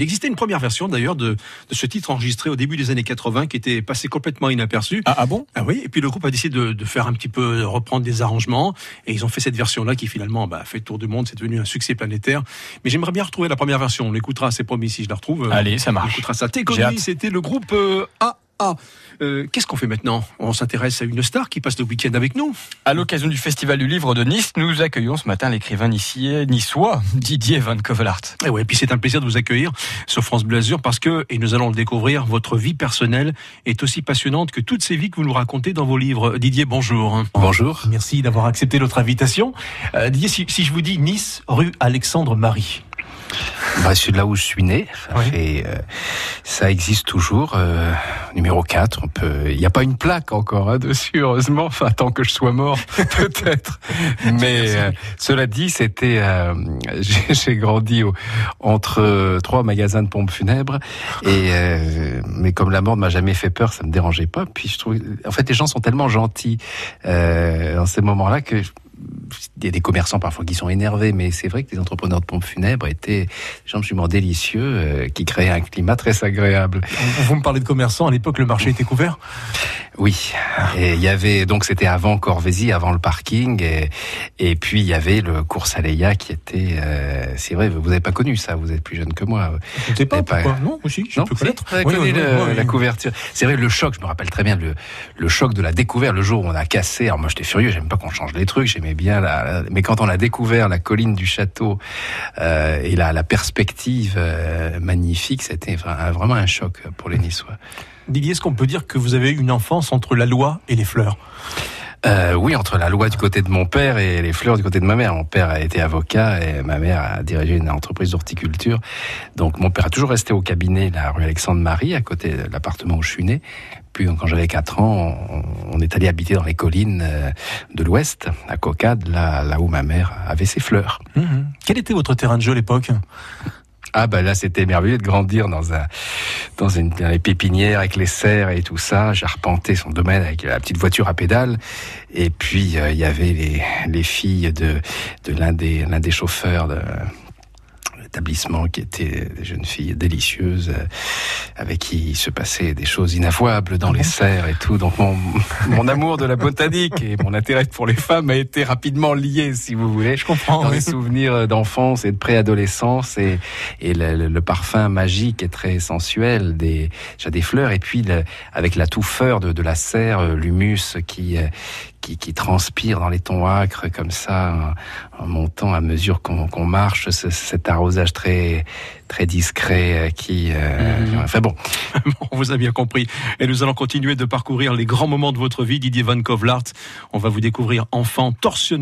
Il existait une première version d'ailleurs de, de, ce titre enregistré au début des années 80 qui était passé complètement inaperçu. Ah, ah bon? Ah oui, et puis le groupe a décidé de, de, faire un petit peu, reprendre des arrangements, et ils ont fait cette version-là qui finalement bah, fait tour du monde, c'est devenu un succès planétaire. Mais j'aimerais bien retrouver la première version, on l'écoutera, c'est promis si je la retrouve. Allez, ça marche. On écoutera ça. T'es c'était le groupe euh, A. Ah, euh, qu'est-ce qu'on fait maintenant? On s'intéresse à une star qui passe le week-end avec nous? À l'occasion du Festival du Livre de Nice, nous accueillons ce matin l'écrivain niçois Didier Van Kovelart. Et eh ouais, puis c'est un plaisir de vous accueillir sur France Bleu Azur parce que, et nous allons le découvrir, votre vie personnelle est aussi passionnante que toutes ces vies que vous nous racontez dans vos livres. Didier, bonjour. Bonjour. Merci d'avoir accepté notre invitation. Euh, Didier, si, si je vous dis Nice, rue Alexandre Marie. Bah, c'est là où je suis né. Et euh, ça existe toujours. Euh, numéro 4, on peut. Il n'y a pas une plaque encore hein, dessus, heureusement. Enfin, tant que je sois mort, peut-être. Mais euh, cela dit, c'était. Euh, j'ai grandi au, entre trois magasins de pompes funèbres. Et mais comme la mort ne m'a jamais fait peur, ça me dérangeait pas. Puis je trouve, en fait, les gens sont tellement gentils dans ces moments-là que il y a des commerçants parfois qui sont énervés, mais c'est vrai que les entrepreneurs de pompes funèbres étaient des gens absolument délicieux, euh, qui créaient un climat très agréable. Vous me parlez de commerçants, à l'époque le marché était couvert? Oui, et il y avait, donc c'était avant Corvézy, avant le parking, et, et puis il y avait le cours Saléa qui était, euh, c'est vrai, vous n'avez pas connu ça, vous êtes plus jeune que moi. Je ne sais pas, pourquoi Non, aussi, je peux connaître. Avez connu la couverture. C'est vrai, le choc, je me rappelle très bien le, le choc de la découverte, le jour où on a cassé, alors moi j'étais furieux, j'aime pas qu'on change les trucs, j'aimais bien la, mais quand on a découvert la colline du château euh, et la, la perspective euh, magnifique, c'était vraiment un choc pour les Niçois. Didier, est-ce qu'on peut dire que vous avez eu une enfance entre la loi et les fleurs? Euh, oui, entre la loi du côté de mon père et les fleurs du côté de ma mère. Mon père a été avocat et ma mère a dirigé une entreprise d'horticulture. Donc mon père a toujours resté au cabinet, la rue Alexandre-Marie, à côté de l'appartement où je suis né. Puis quand j'avais 4 ans, on, est allé habiter dans les collines euh, de l'Ouest, à Cocade, là, là où ma mère avait ses fleurs. Mmh. Quel était votre terrain de jeu à l'époque? Ah bah là c'était merveilleux de grandir dans un dans une dans les pépinières avec les serres et tout ça. J'ai arpenté son domaine avec la petite voiture à pédales et puis euh, il y avait les les filles de de l'un des l'un des chauffeurs de établissement qui étaient des jeunes filles délicieuses euh, avec qui il se passait des choses inavouables dans les serres et tout. Donc mon, mon amour de la botanique et mon intérêt pour les femmes a été rapidement lié, si vous voulez. Je comprends. Dans les souvenirs d'enfance et de préadolescence et, et le, le, parfum magique et très sensuel des, des fleurs et puis le, avec la touffeur de, de la serre, l'humus qui, qui, qui, transpire dans les tons acres comme ça, en, montant à mesure qu'on marche, cet arrosage très très discret euh, qui... Euh, mmh. Enfin bon. On vous a bien compris. Et nous allons continuer de parcourir les grands moments de votre vie, Didier Van Kovlart. On va vous découvrir enfant tortionnaire